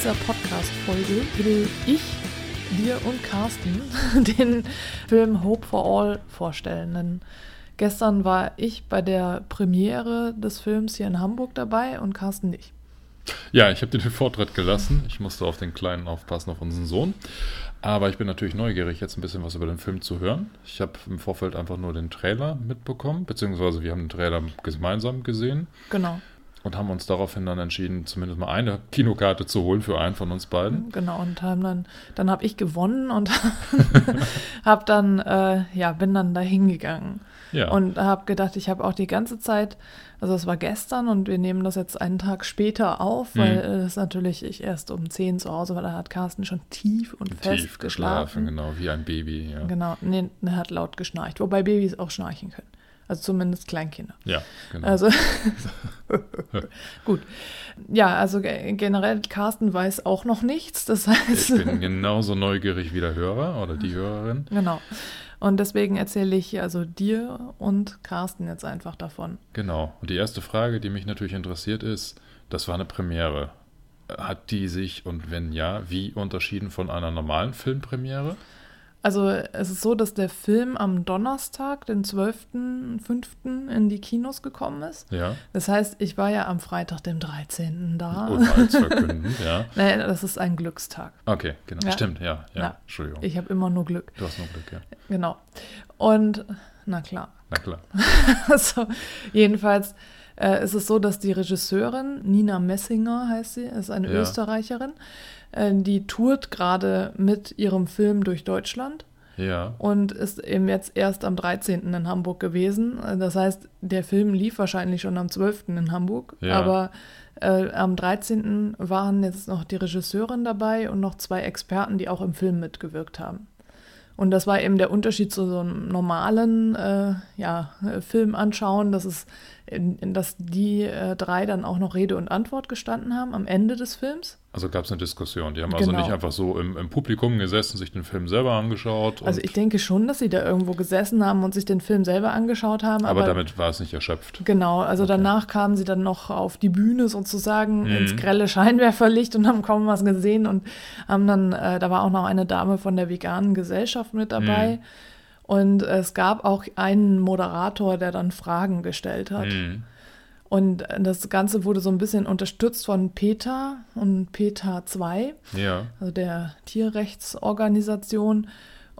Dieser Podcast-Folge will ich dir und Carsten den Film Hope for All vorstellen. Denn gestern war ich bei der Premiere des Films hier in Hamburg dabei und Carsten nicht. Ja, ich habe dir den Vortritt gelassen. Ich musste auf den Kleinen aufpassen, auf unseren Sohn. Aber ich bin natürlich neugierig, jetzt ein bisschen was über den Film zu hören. Ich habe im Vorfeld einfach nur den Trailer mitbekommen, beziehungsweise wir haben den Trailer gemeinsam gesehen Genau, und haben uns daraufhin dann entschieden, zumindest mal eine Kinokarte zu holen für einen von uns beiden. genau. Und haben dann, dann habe ich gewonnen und habe dann, äh, ja, bin dann da hingegangen. Ja, Und habe gedacht, ich habe auch die ganze Zeit, also es war gestern und wir nehmen das jetzt einen Tag später auf, weil Mhm. das natürlich ich erst um 10 zu Hause war, da hat Carsten schon tief und fest tief geschlafen, geschlafen. genau, wie ein Baby. Ja, Genau, nee, er hat laut geschnarcht, wobei Babys auch schnarchen können. Also zumindest Kleinkinder. ja genau. Also gut. Ja, also ge- generell Carsten weiß auch noch nichts. Das heißt, ich bin genauso neugierig wie der Hörer oder die Hörerin. genau. Und deswegen erzähle ich also dir und Carsten jetzt einfach davon. Genau. Und die erste Frage, die mich natürlich interessiert, ist, das war eine Premiere. Hat die sich und wenn ja, wie unterschieden von einer normalen Filmpremiere? Also es ist so, dass der Film am Donnerstag, den 12.05. in die Kinos gekommen ist. Ja. Das heißt, ich war ja am Freitag, dem 13. da. Oder als verkünden, ja. Nein, das ist ein Glückstag. Okay, genau. Ja. Stimmt, ja, ja. Ja. Entschuldigung. Ich habe immer nur Glück. du hast noch Glück, ja. Genau. Und na klar. Na klar. Also, jedenfalls äh, ist es so, dass die Regisseurin, Nina Messinger heißt sie, ist eine Ja. Österreicherin, äh, die tourt gerade mit ihrem Film durch Deutschland Ja. und ist eben jetzt erst am 13. in Hamburg gewesen. Äh, Das heißt, der Film lief wahrscheinlich schon am 12. in Hamburg, Ja. aber äh, am 13. waren jetzt noch die Regisseurin dabei und noch zwei Experten, die auch im Film mitgewirkt haben. Und das war eben der Unterschied zu so einem normalen äh, ja, äh, Film anschauen, dass, es, in, in, dass die äh, drei dann auch noch Rede und Antwort gestanden haben am Ende des Films. Also gab es eine Diskussion. Die haben also Genau. nicht einfach so im, im Publikum gesessen, sich den Film selber angeschaut. Also ich denke schon, dass sie da irgendwo gesessen haben und sich den Film selber angeschaut haben. aber Aber, damit war es nicht erschöpft. genau, also Okay. danach kamen sie dann noch auf die Bühne sozusagen Mhm. ins grelle Scheinwerferlicht und haben kaum was gesehen und haben dann, äh, da war auch noch eine Dame von der veganen Gesellschaft mit dabei. Mhm. Und es gab auch einen Moderator, der dann Fragen gestellt hat. Mhm. Und das Ganze wurde so ein bisschen unterstützt von PETA und PETA 2, Ja. also der Tierrechtsorganisation.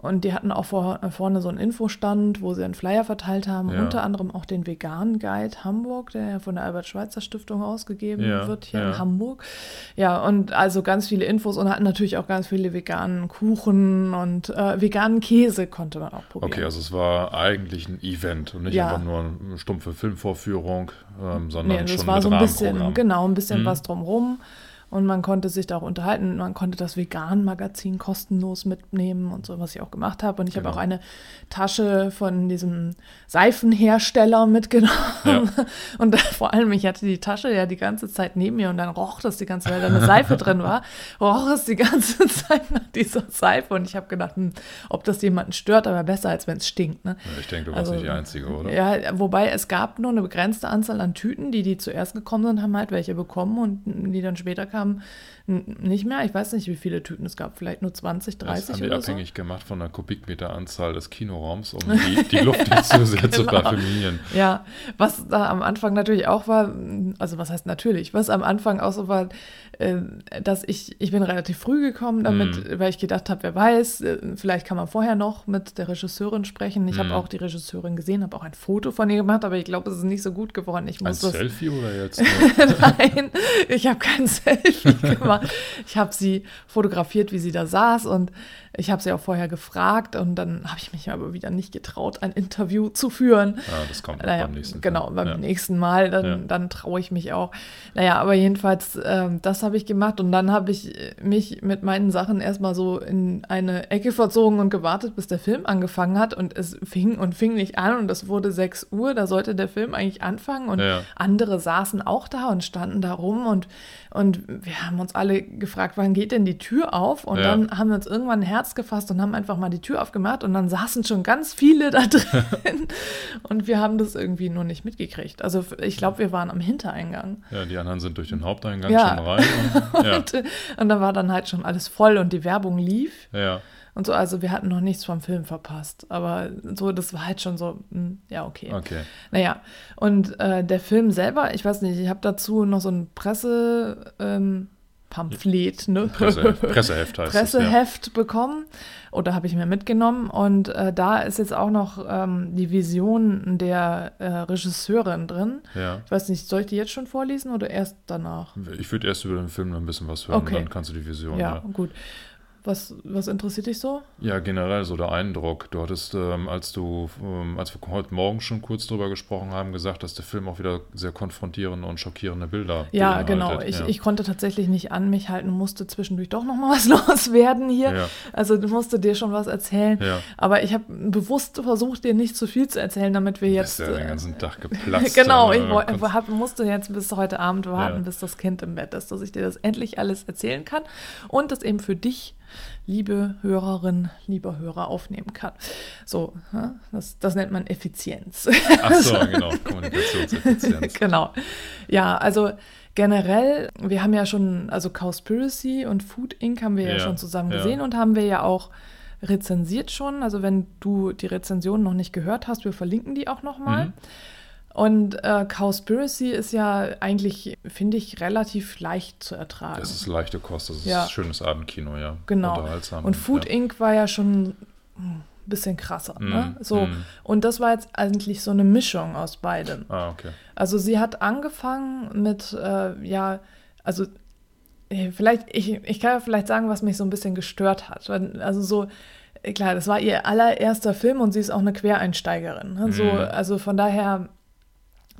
Und die hatten auch vor, vorne so einen Infostand, wo sie einen Flyer verteilt haben, Ja. unter anderem auch den Vegan Guide Hamburg, der ja von der Albert-Schweitzer-Stiftung ausgegeben Ja, wird hier ja. in Hamburg. Ja, und also ganz viele Infos und hatten natürlich auch ganz viele veganen Kuchen und äh, veganen Käse konnte man auch probieren. Okay, also es war eigentlich ein Event und nicht einfach nur eine stumpfe Filmvorführung, ähm, sondern Nee, das schon war mit so ein bisschen, genau, ein bisschen Mhm. was drumrum. Und man konnte sich da auch unterhalten. Man konnte das Vegan-Magazin kostenlos mitnehmen und so, was ich auch gemacht habe. Und ich Genau. habe auch eine Tasche von diesem Seifenhersteller mitgenommen. Ja. Und vor allem, ich hatte die Tasche ja die ganze Zeit neben mir und dann roch das die ganze Zeit, weil da eine Seife drin war, roch es die ganze Zeit nach dieser Seife. Und ich habe gedacht, hm, ob das jemanden stört, aber besser, als wenn es stinkt. Ne? Ich denke, du warst Also, nicht die Einzige, oder? Ja, wobei es gab nur eine begrenzte Anzahl an Tüten, die, die zuerst gekommen sind, haben halt welche bekommen und die dann später kamen, n- nicht mehr. Ich weiß nicht, wie viele Tüten es gab, vielleicht nur 20, Das 30 haben die oder abhängig gemacht von der Kubikmeteranzahl des Kinoraums, um die, die Luft nicht zu sehr zu Genau. parfümieren. so. Ja, was da am Anfang natürlich auch war, also was heißt natürlich, was am Anfang auch so war, äh, dass ich, ich bin relativ früh gekommen damit, Mhm. weil ich gedacht habe, wer weiß, äh, vielleicht kann man vorher noch mit der Regisseurin sprechen. Ich Mhm. habe auch die Regisseurin gesehen, habe auch ein Foto von ihr gemacht, aber ich glaube, es ist nicht so gut geworden. Ich Ein muss das Selfie oder jetzt? Nein, ich habe kein Selfie. Ich habe sie fotografiert, wie sie da saß und ich habe sie auch vorher gefragt und dann habe ich mich aber wieder nicht getraut, ein Interview zu führen. Ja, das kommt naja, beim nächsten Genau, Film. beim ja. nächsten Mal, dann, Ja. dann traue ich mich auch. Naja, aber jedenfalls, ähm, das habe ich gemacht und dann habe ich äh, mich mit meinen Sachen erstmal so in eine Ecke verzogen und gewartet, bis der Film angefangen hat und es fing und fing nicht an und es wurde 6 Uhr, da sollte der Film eigentlich anfangen und Ja. andere saßen auch da und standen da rum und, und wir haben uns alle gefragt, wann geht denn die Tür auf? Und dann haben wir uns irgendwann ein Herz gefasst und haben einfach mal die Tür aufgemacht und dann saßen schon ganz viele da drin und wir haben das irgendwie nur nicht mitgekriegt. Also ich glaube, wir waren am Hintereingang. Ja, die anderen sind durch den Haupteingang Ja. schon rein. Und, ja, Und, und da war dann halt schon alles voll und die Werbung lief ja. und so. Also wir hatten noch nichts vom Film verpasst. Aber so, das war halt schon so, hm, ja, okay. Okay. Naja, und äh, der Film selber, ich weiß nicht, ich habe dazu noch so ein Presse. Ähm, Pamphlet, ne? Presse, Presseheft heißt Presseheft bekommen oder habe ich mir mitgenommen und äh, da ist jetzt auch noch ähm, die Vision der äh, Regisseurin drin. es. Ja. Ich weiß nicht, soll ich die jetzt schon vorlesen oder erst danach? ja. Ich würde erst über den Film noch ein bisschen was hören, Okay. dann kannst du die Vision. Ja, Ja, gut. Was, was interessiert dich so? ja generell so der Eindruck. Du hattest, ähm, als du, ähm, als wir heute Morgen schon kurz drüber gesprochen haben, gesagt, dass der Film auch wieder sehr konfrontierende und schockierende Bilder Ja, beinhaltet. genau. Ich, ja. ich konnte tatsächlich nicht an mich halten, musste zwischendurch doch noch mal was loswerden hier. Ja. Also du musste dir schon was erzählen. Ja. Aber ich habe bewusst versucht, dir nicht zu viel zu erzählen, damit wir Du jetzt. bist ja den äh, ganzen Tag geplatzt. genau, ich äh, hab, musste jetzt bis heute Abend warten, Ja. bis das Kind im Bett ist, dass ich dir das endlich alles erzählen kann und das eben für dich, liebe Hörerin, lieber Hörer, aufnehmen kann. So, hä? das, das nennt man Effizienz. Ach so, genau. Kommunikationseffizienz. genau. Ja, also generell, wir haben ja schon, also Cowspiracy und Food Inc. haben wir ja, Ja, schon zusammen ja. gesehen und haben wir ja auch rezensiert schon. Also wenn du die Rezension noch nicht gehört hast, wir verlinken die auch nochmal. Mhm. Und äh, Cowspiracy ist ja eigentlich, finde ich, relativ leicht zu ertragen. Das ist leichte Kost, das ist Ja. schönes Abendkino, ja. Genau. Unterhaltsam. Und Food ja. Inc. war ja schon ein bisschen krasser. Ne? Mm, So. mm. Und das war jetzt eigentlich so eine Mischung aus beidem. Ah, okay. Also sie hat angefangen mit, äh, ja, also äh, vielleicht, ich, ich kann ja vielleicht sagen, was mich so ein bisschen gestört hat. Also so, klar, das war ihr allererster Film und sie ist auch eine Quereinsteigerin. Ne? So, Mhm. also von daher,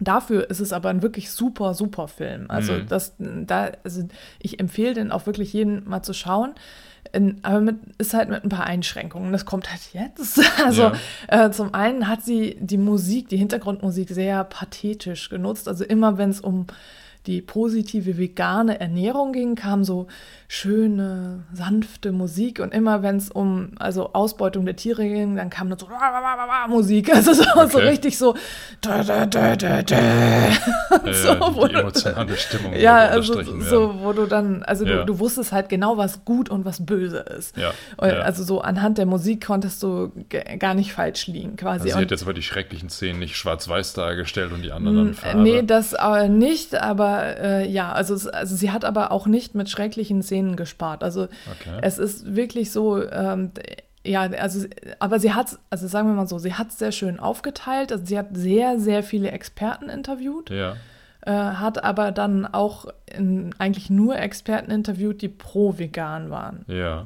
dafür ist es aber ein wirklich super, super Film. Also Mhm. das, da, also ich empfehle den auch wirklich jedem mal zu schauen. In, aber mit, ist halt mit ein paar Einschränkungen. Das kommt halt jetzt. Also Ja. äh, zum einen hat sie die Musik, die Hintergrundmusik sehr pathetisch genutzt. Also immer wenn es um die positive vegane Ernährung ging, kam so schöne, sanfte Musik. Und immer wenn es um also Ausbeutung der Tiere ging, dann kam dann so Musik. Also so, so Okay. richtig so. Da, da, da, da, da. Äh, so, wo die emotionale Stimmung ja, also so, wo du dann, also Ja. du, du wusstest halt genau, was gut und was böse ist. Ja, Und ja. Also so anhand der Musik konntest du gar nicht falsch liegen, quasi. Also sie hat jetzt aber die schrecklichen Szenen nicht schwarz-weiß dargestellt und die anderen dann Mm, Farbe. Nee, das äh, nicht, aber äh, ja, also, es- also sie hat aber auch nicht mit schrecklichen Szenen gespart. Also Okay. es ist wirklich so, ähm, ja, also, aber sie hat, also sagen wir mal so, sie hat es sehr schön aufgeteilt. Also sie hat sehr, sehr viele Experten interviewt, ja, äh, hat aber dann auch in, eigentlich nur Experten interviewt, die pro-vegan waren ja,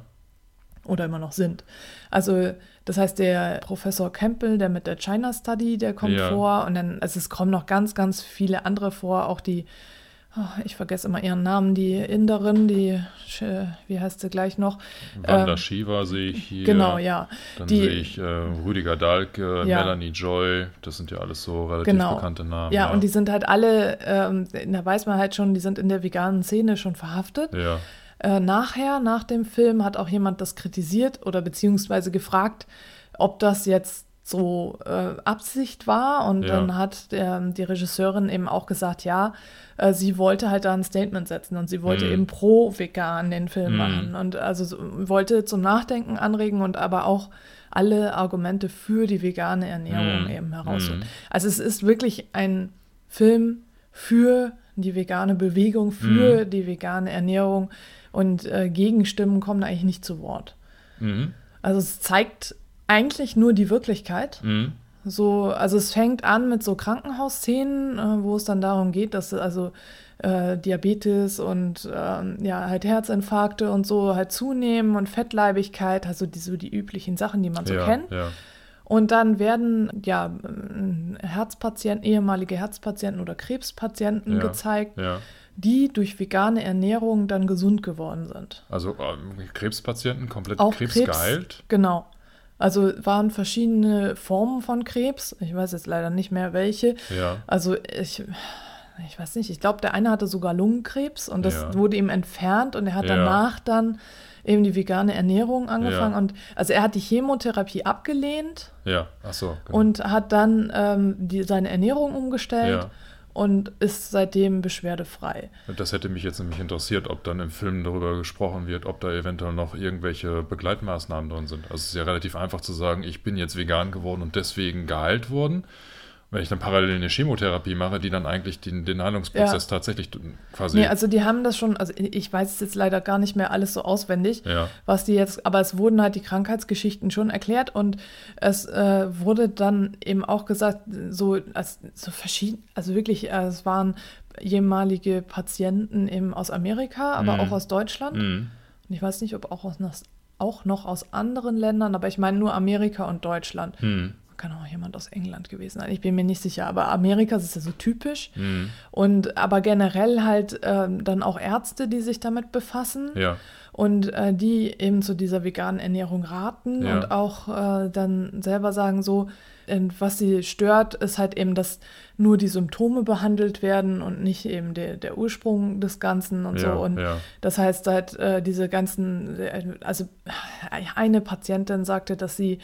oder immer noch sind. Also das heißt, der Professor Campbell, der mit der China Study, der kommt Ja. vor und dann, also es kommen noch ganz, ganz viele andere vor, auch die, oh, ich vergesse immer ihren Namen, die Inderin, die, äh, wie heißt sie gleich noch? Wanda Ähm, Shiva sehe ich hier. Genau, ja. Dann Die- sehe ich äh, Rüdiger Dahlke, Ja. Melanie Joy, das sind ja alles so relativ Genau. bekannte Namen. Ja, und die sind halt alle, ähm, da weiß man halt schon, die sind in der veganen Szene schon verhaftet. Ja, Äh, nachher, nach dem Film, hat auch jemand das kritisiert oder beziehungsweise gefragt, ob das jetzt so äh, Absicht war. Und Ja. dann hat der, die Regisseurin eben auch gesagt, ja, äh, sie wollte halt da ein Statement setzen und sie wollte Mhm. eben pro-vegan den Film Mhm. machen. Und also so, wollte zum Nachdenken anregen und aber auch alle Argumente für die vegane Ernährung Mhm. eben herausholen. Also es ist wirklich ein Film für die vegane Bewegung, für die vegane Ernährung und äh, Gegenstimmen kommen eigentlich nicht zu Wort. mhm. Also es zeigt eigentlich nur die Wirklichkeit. Mhm. so, also es fängt an mit so Krankenhausszenen, äh, wo es dann darum geht, dass also äh, Diabetes und ähm, ja, halt Herzinfarkte und so halt zunehmen und Fettleibigkeit, also die, so die üblichen Sachen, die man so ja, kennt. Ja. Und dann werden ja Herzpatienten, ehemalige Herzpatienten oder Krebspatienten Ja, gezeigt, Ja. Die durch vegane Ernährung dann gesund geworden sind. Also ähm, Krebspatienten komplett Auch Krebs, Krebs. geheilt. Genau. Also waren verschiedene Formen von Krebs. Ich weiß jetzt leider nicht mehr welche. Ja. Also ich, ich weiß nicht, ich glaube, der eine hatte sogar Lungenkrebs und das Ja. wurde ihm entfernt und er hat Ja. danach dann eben die vegane Ernährung angefangen. Ja. Und also er hat die Chemotherapie abgelehnt Ja, ach so. Genau. und hat dann ähm, die, seine Ernährung umgestellt Ja. Und ist seitdem beschwerdefrei. Das hätte mich jetzt nämlich interessiert, ob dann im Film darüber gesprochen wird, ob da eventuell noch irgendwelche Begleitmaßnahmen drin sind. Also es ist ja relativ einfach zu sagen, ich bin jetzt vegan geworden und deswegen geheilt worden. Wenn ich dann parallel eine Chemotherapie mache, die dann eigentlich den, den Heilungsprozess Ja. tatsächlich quasi. Nee, also die haben das schon, also ich weiß es jetzt leider gar nicht mehr alles so auswendig, Ja. was die jetzt, aber es wurden halt die Krankheitsgeschichten schon erklärt und es äh, wurde dann eben auch gesagt, so, als, so verschieden, also wirklich, äh, es waren ehemalige Patienten eben aus Amerika, aber Mhm. auch aus Deutschland. Mhm. Und ich weiß nicht, ob auch, aus, auch noch aus anderen Ländern, aber ich meine nur Amerika und Deutschland. Mhm. Kann auch jemand aus England gewesen sein. Ich bin mir nicht sicher, aber Amerika ist ja so typisch. Mhm. Und aber generell halt ähm, dann auch Ärzte, die sich damit befassen Ja. Und äh, die eben zu dieser veganen Ernährung raten Ja. und auch äh, dann selber sagen so, äh, was sie stört, ist halt eben, dass nur die Symptome behandelt werden und nicht eben der, der Ursprung des Ganzen und Ja, so. Und ja. das heißt halt, äh, diese ganzen, äh, also eine Patientin sagte, dass sie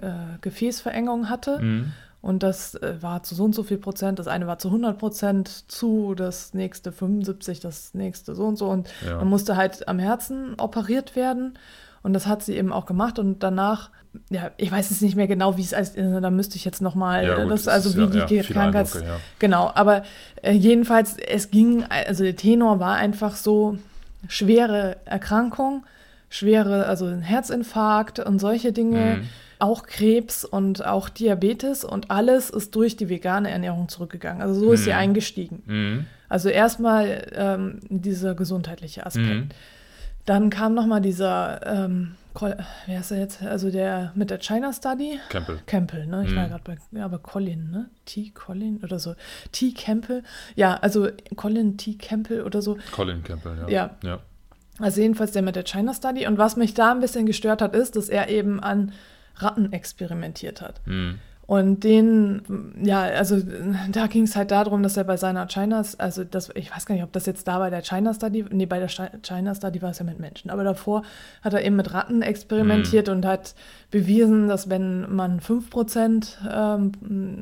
äh, Gefäßverengung hatte. Mhm. Und das äh, war zu so und so viel Prozent. Das eine war zu 100 Prozent zu, das nächste 75, das nächste so und so. Und Ja. man musste halt am Herzen operiert werden. Und das hat sie eben auch gemacht. Und danach, ja, ich weiß jetzt nicht mehr genau, wie es ist. Da müsste ich jetzt nochmal, Ja, gut, das, also wie ja- die ja, Krankheits... Ja. Genau, aber äh, jedenfalls, es ging, also der Tenor war einfach so schwere Erkrankung, schwere, also ein Herzinfarkt und solche Dinge, Mhm. auch Krebs und auch Diabetes und alles ist durch die vegane Ernährung zurückgegangen. Also so ist sie Mhm. eingestiegen. Mhm. Also erstmal ähm, dieser gesundheitliche Aspekt. Mhm. Dann kam nochmal dieser, ähm, wer ist er jetzt? Also der mit der China Study. Campbell. Campbell, ne? Ich war Mhm. gerade bei, ja, aber Colin, ne? T. Colin oder so. T. Campbell. Ja, also Colin T. Campbell oder so. Colin Campbell, ja. Ja. ja. Also jedenfalls der mit der China Study. Und was mich da ein bisschen gestört hat, ist, dass er eben an Ratten experimentiert hat. Mhm. Und den, ja, also da ging es halt darum, dass er bei seiner China, also das, ich weiß gar nicht, ob das jetzt da bei der China Study, nee, bei der Chi- China Study war es ja mit Menschen, aber davor hat er eben mit Ratten experimentiert und hat bewiesen, dass wenn man 5% ähm,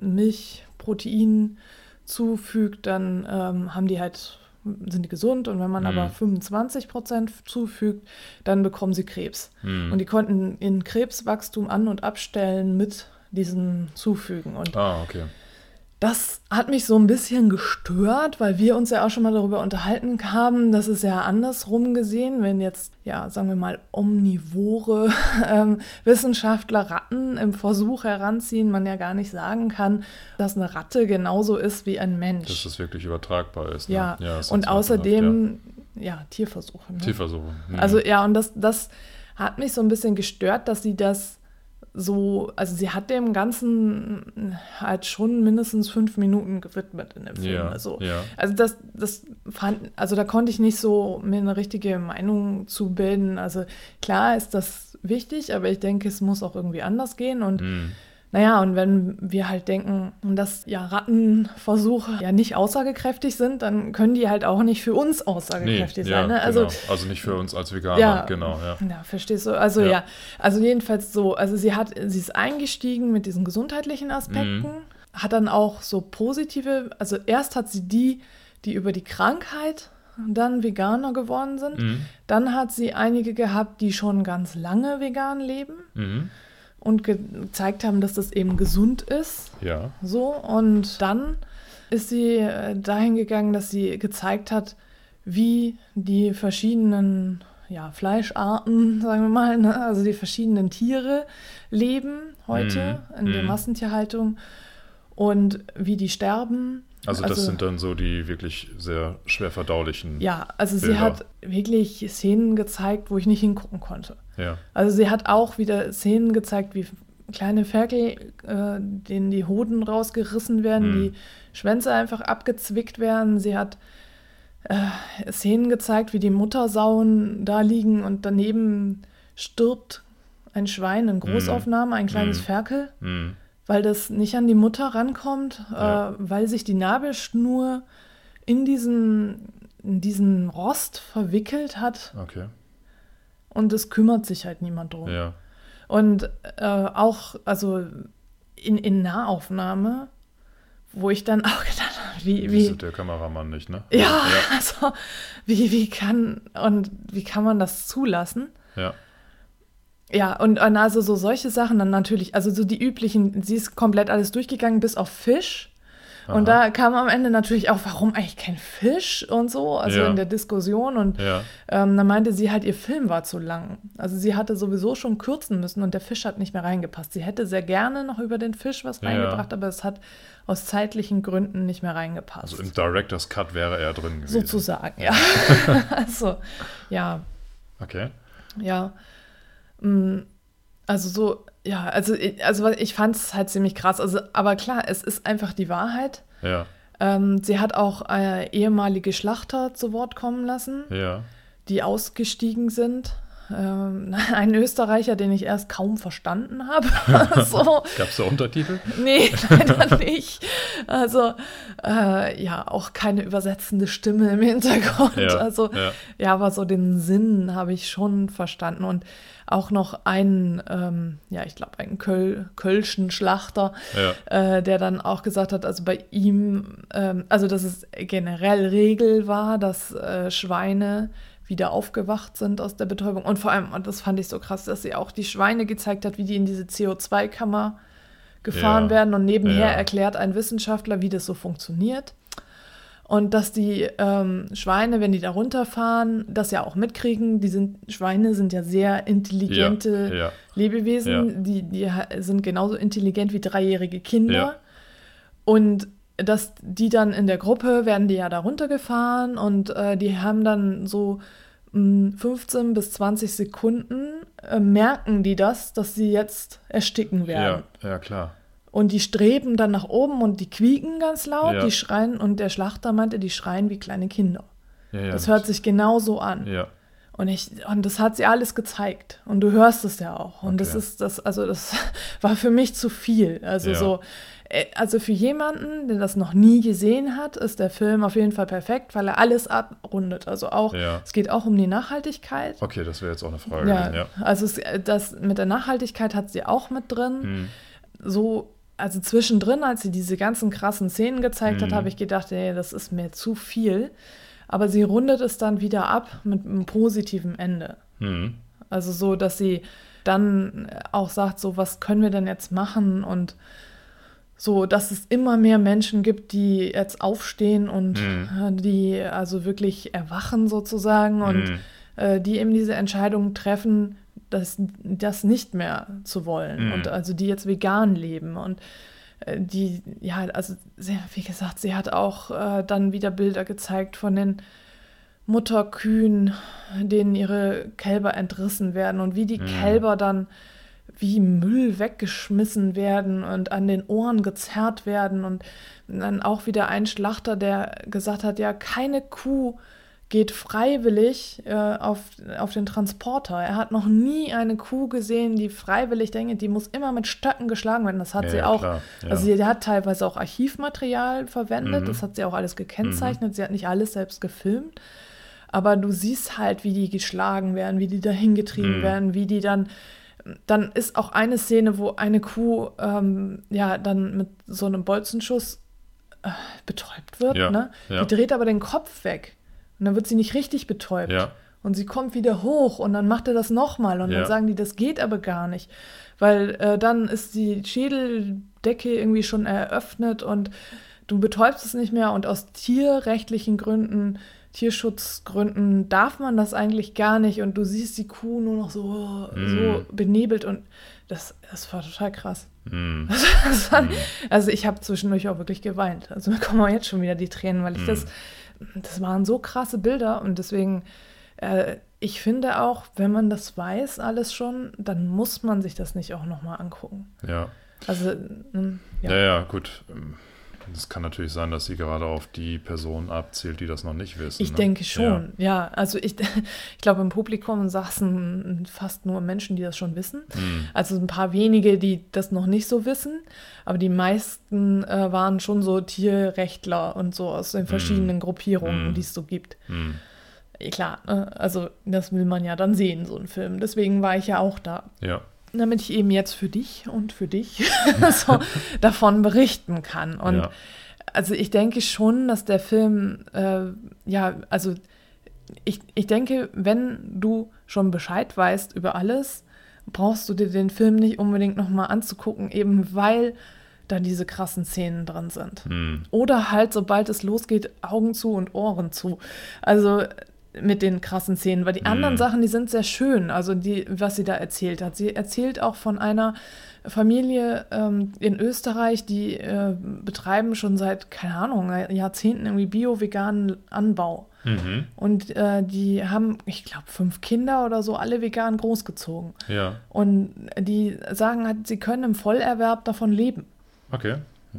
Milchprotein zufügt, dann ähm, haben die halt, sind die gesund und wenn man Mhm. aber 25% zufügt, dann bekommen sie Krebs. Mhm. Und die konnten in Krebswachstum an- und abstellen mit diesem Zufügen. Und Ah, okay. Das hat mich so ein bisschen gestört, weil wir uns ja auch schon mal darüber unterhalten haben, dass es ja andersrum gesehen, wenn jetzt, ja, sagen wir mal, omnivore ähm, Wissenschaftler Ratten im Versuch heranziehen, man ja gar nicht sagen kann, dass eine Ratte genauso ist wie ein Mensch. Dass das wirklich übertragbar ist. Ne? ja, ist und außerdem, ja, Tierversuche. Ne? Ja. Tierversuche. Mhm. Also ja, und das, das hat mich so ein bisschen gestört, dass sie das so, also sie hat dem Ganzen halt schon mindestens fünf Minuten gewidmet in dem Film. Ja, also, ja. also das, das fand, also da konnte ich nicht so mir eine richtige Meinung zu bilden. Also klar ist das wichtig, aber ich denke, es muss auch irgendwie anders gehen. Und Mhm. Naja, und wenn wir halt denken, dass ja Rattenversuche ja nicht aussagekräftig sind, dann können die halt auch nicht für uns Nee, aussagekräftig ja, sein. Ne? Also genau. also nicht für uns als Veganer, Ja. genau, ja. ja, verstehst du? Also Ja. ja. also jedenfalls so, also sie hat, sie ist eingestiegen mit diesen gesundheitlichen Aspekten, Mhm. hat dann auch so positive, also erst hat sie die, die über die Krankheit dann Veganer geworden sind, Mhm. dann hat sie einige gehabt, die schon ganz lange vegan leben Mhm. Und ge gezeigt haben, dass das eben gesund ist. Ja. So, und dann ist sie äh, dahin gegangen, dass sie gezeigt hat, wie die verschiedenen ja, Fleischarten, sagen wir mal, ne? also die verschiedenen Tiere leben heute Mhm. in der Mhm. Massentierhaltung und wie die sterben. Also, das sind dann so die wirklich sehr schwer verdaulichen. Ja, also sie Bilder. hat wirklich Szenen gezeigt, wo ich nicht hingucken konnte. Ja. Also sie hat auch wieder Szenen gezeigt, wie kleine Ferkel, äh, denen die Hoden rausgerissen werden, Mhm. die Schwänze einfach abgezwickt werden. Sie hat äh, Szenen gezeigt, wie die Muttersauen da liegen und daneben stirbt ein Schwein in Großaufnahme, ein kleines Mhm. Ferkel, Mhm. Weil das nicht an die Mutter rankommt, Ja. äh, weil sich die Nabelschnur in diesen, in diesen Rost verwickelt hat Okay. und es kümmert sich halt niemand drum. Ja. Und äh, auch, also in, in Nahaufnahme, wo ich dann auch gedacht habe, wie, wie, der Kameramann nicht, ne? ja, also wie, wie kann und wie kann man das zulassen? Ja. Ja, und, und also so solche Sachen dann natürlich, also so die üblichen, sie ist komplett alles durchgegangen, bis auf Fisch. Und Aha. da kam am Ende natürlich auch, warum eigentlich kein Fisch und so, also Ja. in der Diskussion. Und Ja. ähm, dann meinte sie halt, ihr Film war zu lang. Also sie hatte sowieso schon kürzen müssen und der Fisch hat nicht mehr reingepasst. Sie hätte sehr gerne noch über den Fisch was Ja. reingebracht, aber es hat aus zeitlichen Gründen nicht mehr reingepasst. Also im Director's Cut wäre er drin gewesen. Sozusagen, ja. also, ja, Okay. ja. Mm, Also so, ja, also, ich- also ich fand es halt ziemlich krass. Also, aber klar, es ist einfach die Wahrheit. Ja. Ähm, sie hat auch äh, ehemalige Schlachter zu Wort kommen lassen, Ja. die ausgestiegen sind. Ähm, ein Österreicher, den ich erst kaum verstanden habe. so, Gab es da Untertitel? nee, leider nicht. Also, äh, ja, auch keine übersetzende Stimme im Hintergrund. Ja. Also, ja. ja, aber so den Sinn habe ich schon verstanden. Und auch noch einen, ähm, ja, ich glaube, einen Köl Kölschen Schlachter, Ja. äh, der dann auch gesagt hat, also bei ihm, ähm, also dass es generell Regel war, dass äh, Schweine wieder aufgewacht sind aus der Betäubung. Und vor allem, und das fand ich so krass, dass sie auch die Schweine gezeigt hat, wie die in diese CO2-Kammer gefahren Ja. werden. Und nebenher Ja. erklärt ein Wissenschaftler, wie das so funktioniert. Und dass die ähm, Schweine, wenn die da runterfahren, das ja auch mitkriegen. Die sind, Schweine sind ja sehr intelligente Ja. Lebewesen. Die, die sind genauso intelligent wie dreijährige Kinder. Und dass die dann in der Gruppe werden die ja da runtergefahren und äh, die haben dann so mh, 15 bis 20 Sekunden äh, merken die das, dass sie jetzt ersticken werden. Ja. Ja, klar. Und die streben dann nach oben und die quieken ganz laut, Ja. die schreien und der Schlachter meinte, die schreien wie kleine Kinder. Ja, ja. Das hört sich genauso an. Ja. Und ich, und das hat sie alles gezeigt. Und du hörst es ja auch. Und das Okay. ist das, also das war für mich zu viel. Also Ja. so, also für jemanden, der das noch nie gesehen hat, ist der Film auf jeden Fall perfekt, weil er alles abrundet. Also auch, Ja. es geht auch um die Nachhaltigkeit. Okay, das wäre jetzt auch eine Frage. Ja, gewesen, Ja. also es, äh, das mit der Nachhaltigkeit hat sie auch mit drin. Hm. So, also zwischendrin, als sie diese ganzen krassen Szenen gezeigt hat, Mhm. habe ich gedacht, ey, das ist mir zu viel. Aber sie rundet es dann wieder ab mit einem positiven Ende. Hm. Also so, dass sie dann auch sagt, so, was können wir denn jetzt machen? Und so, dass es immer mehr Menschen gibt, die jetzt aufstehen und Mhm. die also wirklich erwachen sozusagen und Mhm. äh, die eben diese Entscheidung treffen, das, das nicht mehr zu wollen Mhm. und also die jetzt vegan leben und äh, die, ja, also sie, wie gesagt, sie hat auch äh, dann wieder Bilder gezeigt von den Mutterkühen, denen ihre Kälber entrissen werden und wie die Mhm. Kälber dann wie Müll weggeschmissen werden und an den Ohren gezerrt werden und dann auch wieder ein Schlachter, der gesagt hat, ja, keine Kuh geht freiwillig äh, auf, auf den Transporter. Er hat noch nie eine Kuh gesehen, die freiwillig denkt, die muss immer mit Stöcken geschlagen werden. Das hat Ja, sie ja, auch. klar, ja. Also sie hat teilweise auch Archivmaterial verwendet, Mhm. das hat sie auch alles gekennzeichnet. Sie hat nicht alles selbst gefilmt. Aber du siehst halt, wie die geschlagen werden, wie die dahin getrieben Mhm. werden, wie die dann. Dann ist auch eine Szene, wo eine Kuh ähm, ja dann mit so einem Bolzenschuss äh, betäubt wird. Ja, Ne? ja. Die dreht aber den Kopf weg. Und dann wird sie nicht richtig betäubt. Ja. Und sie kommt wieder hoch und dann macht er das nochmal. Und dann sagen die, das geht aber gar nicht. Weil äh, dann ist die Schädeldecke irgendwie schon eröffnet und du betäubst es nicht mehr und aus tierrechtlichen Gründen, Tierschutzgründen darf man das eigentlich gar nicht und du siehst die Kuh nur noch so, mm. so benebelt und das, das war total krass. Mm. Das war, mm. Also ich habe zwischendurch auch wirklich geweint. Also mir kommen auch jetzt schon wieder die Tränen, weil ich das, mm. das waren so krasse Bilder und deswegen, äh, ich finde auch, wenn man das weiß alles schon, dann muss man sich das nicht auch nochmal angucken. Ja. Also, ähm, ja. ja, ja, gut. Es kann natürlich sein, dass sie gerade auf die Person abzielt, die das noch nicht wissen. Ich ne? denke schon, ja. ja. Also ich, ich glaube, im Publikum saßen fast nur Menschen, die das schon wissen. Mhm. Also ein paar wenige, die das noch nicht so wissen. Aber die meisten äh, waren schon so Tierrechtler und so aus den hm. verschiedenen mhm. Gruppierungen, mhm. die es so gibt. Hm. Klar, ne? also das will man ja dann sehen, so ein Film. Deswegen war ich ja auch da. Ja damit ich eben jetzt für dich und für dich so davon berichten kann. Und ja. also ich denke schon, dass der Film, äh, ja, also ich, ich denke, wenn du schon Bescheid weißt über alles, brauchst du dir den Film nicht unbedingt nochmal anzugucken, eben weil da diese krassen Szenen drin sind. Hm. Oder halt, sobald es losgeht, Augen zu und Ohren zu. Also mit den krassen Szenen, weil die anderen mhm. Sachen, die sind sehr schön, also die, was sie da erzählt hat. Sie erzählt auch von einer Familie ähm, in Österreich, die äh, betreiben schon seit, keine Ahnung, Jahrzehnten irgendwie bio-veganen Anbau. Mhm. Und äh, die haben, ich glaube, fünf Kinder oder so, alle vegan großgezogen. Ja. Und die sagen halt, sie können im Vollerwerb davon leben. Okay.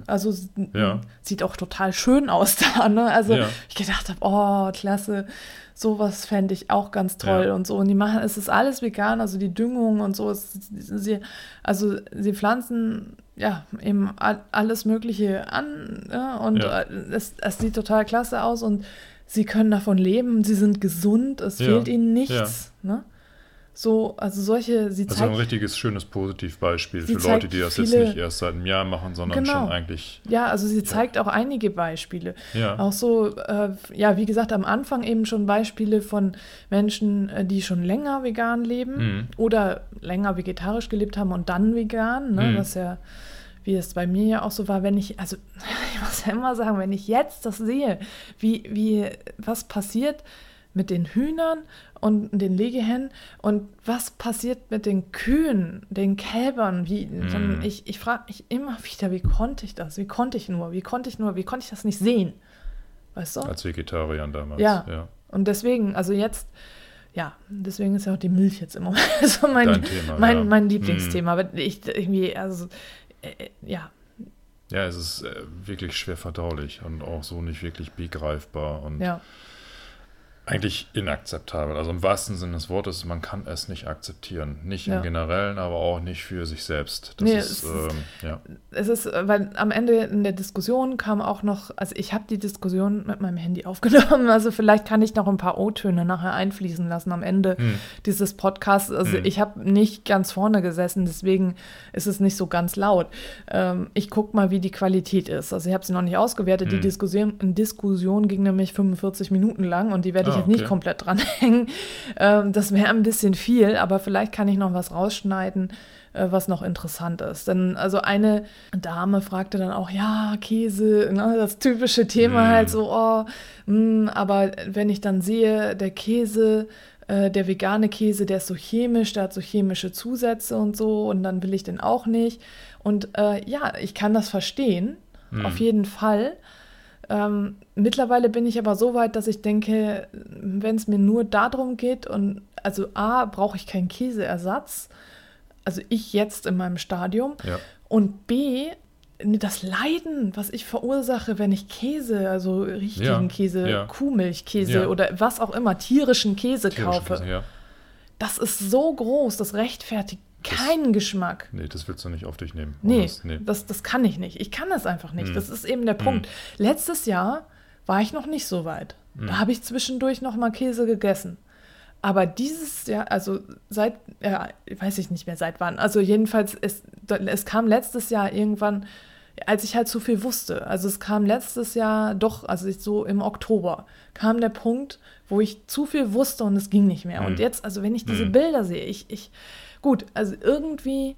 Also ja. sieht auch total schön aus da. Ne? Also ja. ich gedacht habe, oh, klasse, sowas fände ich auch ganz toll ja. und so. Und die machen, es ist alles vegan, also die Düngung und so. Es, sie, also sie pflanzen ja eben alles Mögliche an ja? und äh, es, es sieht total klasse aus und sie können davon leben, sie sind gesund, es fehlt ihnen nichts. Ne? So, also solche, sie also ein richtiges, schönes Positivbeispiel für Leute, die das viele, jetzt nicht erst seit einem Jahr machen, sondern genau. schon eigentlich. Ja, also sie zeigt auch einige Beispiele. Ja. Auch so, äh, ja, wie gesagt, am Anfang eben schon Beispiele von Menschen, äh, die schon länger vegan leben mhm. oder länger vegetarisch gelebt haben und dann vegan, ne, mhm. was ja wie es bei mir ja auch so war, wenn ich, also ich muss ja immer sagen, wenn ich jetzt das sehe, wie, wie, was passiert mit den Hühnern und den Legehennen und was passiert mit den Kühen, den Kälbern? Wie, mm. Ich, ich frage mich immer wieder, wie konnte ich das? Wie konnte ich nur? Wie konnte ich nur? Wie konnte ich das nicht sehen? Weißt du? Als Vegetarier damals. Ja. ja. Und deswegen, also jetzt, ja, deswegen ist ja auch die Milch jetzt immer so mein, Thema, mein, ja. mein Lieblingsthema. Mm. Ich irgendwie, also, äh, ja. Ja, es ist äh, wirklich schwer verdaulich und auch so nicht wirklich begreifbar und ja eigentlich inakzeptabel. Also im wahrsten Sinne des Wortes, man kann es nicht akzeptieren. Nicht ja. im Generellen, aber auch nicht für sich selbst. Das nee, ist, es, ähm, ja. es ist, weil am Ende in der Diskussion kam auch noch, also ich habe die Diskussion mit meinem Handy aufgenommen, also vielleicht kann ich noch ein paar O-Töne nachher einfließen lassen am Ende hm. dieses Podcasts. Also hm. ich habe nicht ganz vorne gesessen, deswegen ist es nicht so ganz laut. Ähm, ich gucke mal, wie die Qualität ist. Also ich habe sie noch nicht ausgewertet. Hm. Die Diskussion, Diskussion ging nämlich 45 Minuten lang und die werde ich ah, jetzt okay. nicht komplett dranhängen. Ähm, das wäre ein bisschen viel, aber vielleicht kann ich noch was rausschneiden, äh, was noch interessant ist. Denn also eine Dame fragte dann auch, ja, Käse, ne, das typische Thema mm. halt so, oh, mh, hm, aber wenn ich dann sehe, der Käse, äh, der vegane Käse, der ist so chemisch, der hat so chemische Zusätze und so und dann will ich den auch nicht. Und äh, ja, ich kann das verstehen, mm. auf jeden Fall. Ähm, mittlerweile bin ich aber so weit, dass ich denke, wenn es mir nur darum geht und also A, brauche ich keinen Käseersatz, also ich jetzt in meinem Stadium ja. und B, das Leiden, was ich verursache, wenn ich Käse, also richtigen ja, Käse, ja. Kuhmilchkäse oder was auch immer, tierischen Käse tierischen kaufe, Käse, das ist so groß, das rechtfertigt keinen Geschmack. Nee, das willst du nicht auf dich nehmen. Nee, das, nee. Das, das kann ich nicht. Ich kann das einfach nicht. Mm. Das ist eben der Punkt. Mm. Letztes Jahr war ich noch nicht so weit. Mm. Da habe ich zwischendurch noch mal Käse gegessen. Aber dieses Jahr, also seit, ja, weiß ich nicht mehr seit wann, also jedenfalls, es, es kam letztes Jahr irgendwann, als ich halt zu viel wusste. Also es kam letztes Jahr doch, also so im Oktober, kam der Punkt, wo ich zu viel wusste und es ging nicht mehr. Und jetzt, also wenn ich diese Bilder sehe, ich, ich, Gut, also irgendwie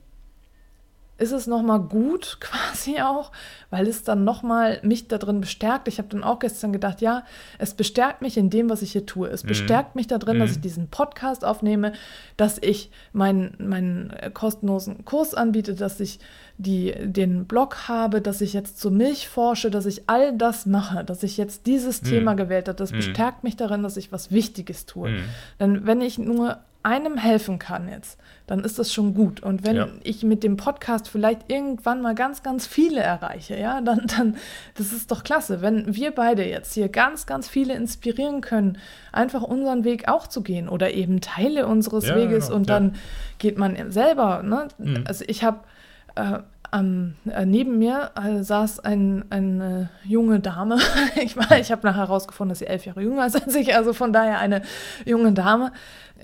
ist es nochmal gut quasi auch, weil es dann nochmal mich da drin bestärkt. Ich habe dann auch gestern gedacht, ja, es bestärkt mich in dem, was ich hier tue. Es mhm. bestärkt mich da drin, mhm. dass ich diesen Podcast aufnehme, dass ich meinen, meinen kostenlosen Kurs anbiete, dass ich die, den Blog habe, dass ich jetzt zur Milch forsche, dass ich all das mache, dass ich jetzt dieses mhm. Thema gewählt habe. Das mhm. bestärkt mich darin, dass ich was Wichtiges tue. Mhm. Denn wenn ich nur einem helfen kann jetzt, dann ist das schon gut. Und wenn ja. ich mit dem Podcast vielleicht irgendwann mal ganz, ganz viele erreiche, ja, dann, dann, das ist doch klasse. Wenn wir beide jetzt hier ganz, ganz viele inspirieren können, einfach unseren Weg auch zu gehen oder eben Teile unseres ja, Weges genau. und ja. dann geht man selber, ne? Mhm. Also ich habe äh, ähm, äh, neben mir äh, saß ein, eine junge Dame. ich ich habe nachher herausgefunden, dass sie elf Jahre jünger ist als ich, also von daher eine junge Dame,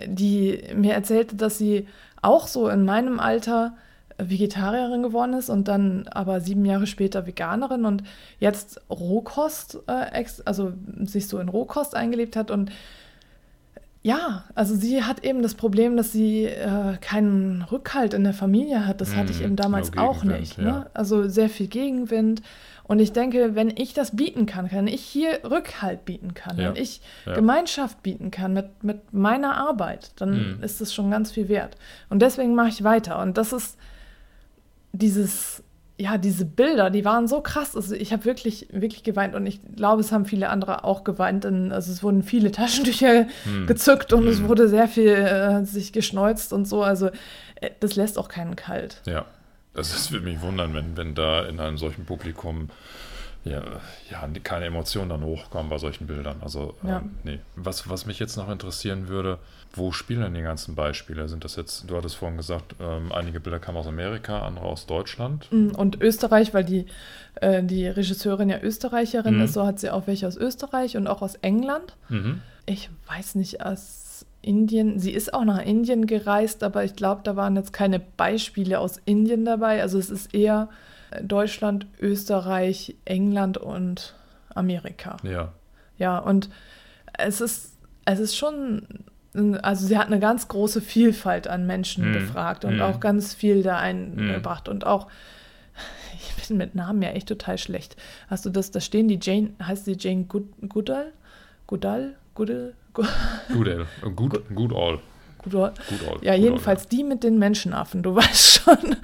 die mir erzählte, dass sie auch so in meinem Alter Vegetarierin geworden ist und dann aber sieben Jahre später Veganerin und jetzt Rohkost, äh, also sich so in Rohkost eingelebt hat und ja, also sie hat eben das Problem, dass sie äh, keinen Rückhalt in der Familie hat. Das hatte ich mhm, eben damals auch nicht. Ne? Ja. Also sehr viel Gegenwind. Und ich denke, wenn ich das bieten kann, wenn ich hier Rückhalt bieten kann, ja. wenn ich ja. Gemeinschaft bieten kann mit, mit meiner Arbeit, dann mhm. ist das schon ganz viel wert. Und deswegen mache ich weiter. Und das ist dieses ja, diese Bilder, die waren so krass. Also ich habe wirklich, wirklich geweint und ich glaube, es haben viele andere auch geweint. Denn, also es wurden viele Taschentücher hm. gezückt und hm. es wurde sehr viel äh, sich geschneuzt und so. Also äh, das lässt auch keinen kalt. Ja, das, würde mich wundern, wenn, wenn da in einem solchen Publikum ja, ja, keine Emotionen dann hochkommen bei solchen Bildern. Also, ja. ähm, nee. Was, was mich jetzt noch interessieren würde, wo spielen denn die ganzen Beispiele? Sind das jetzt, du hattest vorhin gesagt, ähm, einige Bilder kamen aus Amerika, andere aus Deutschland. Mm, und Österreich, weil die, äh, die Regisseurin ja Österreicherin mhm. ist, so hat sie auch welche aus Österreich und auch aus England. Mhm. Ich weiß nicht, aus Indien, sie ist auch nach Indien gereist, aber ich glaube, da waren jetzt keine Beispiele aus Indien dabei. Also es ist eher Deutschland, Österreich, England und Amerika. Ja. Ja, und es ist, es ist schon, also sie hat eine ganz große Vielfalt an Menschen mm. befragt und mm. auch ganz viel da eingebracht mm. und auch, ich bin mit Namen ja echt total schlecht. Hast du das, da stehen die Jane, heißt die Jane Goodall? Goodall? Goodall? Goodall. Good, Goodall. Gut, gut old, ja, gut jedenfalls old, ja. die mit den Menschenaffen, du weißt schon.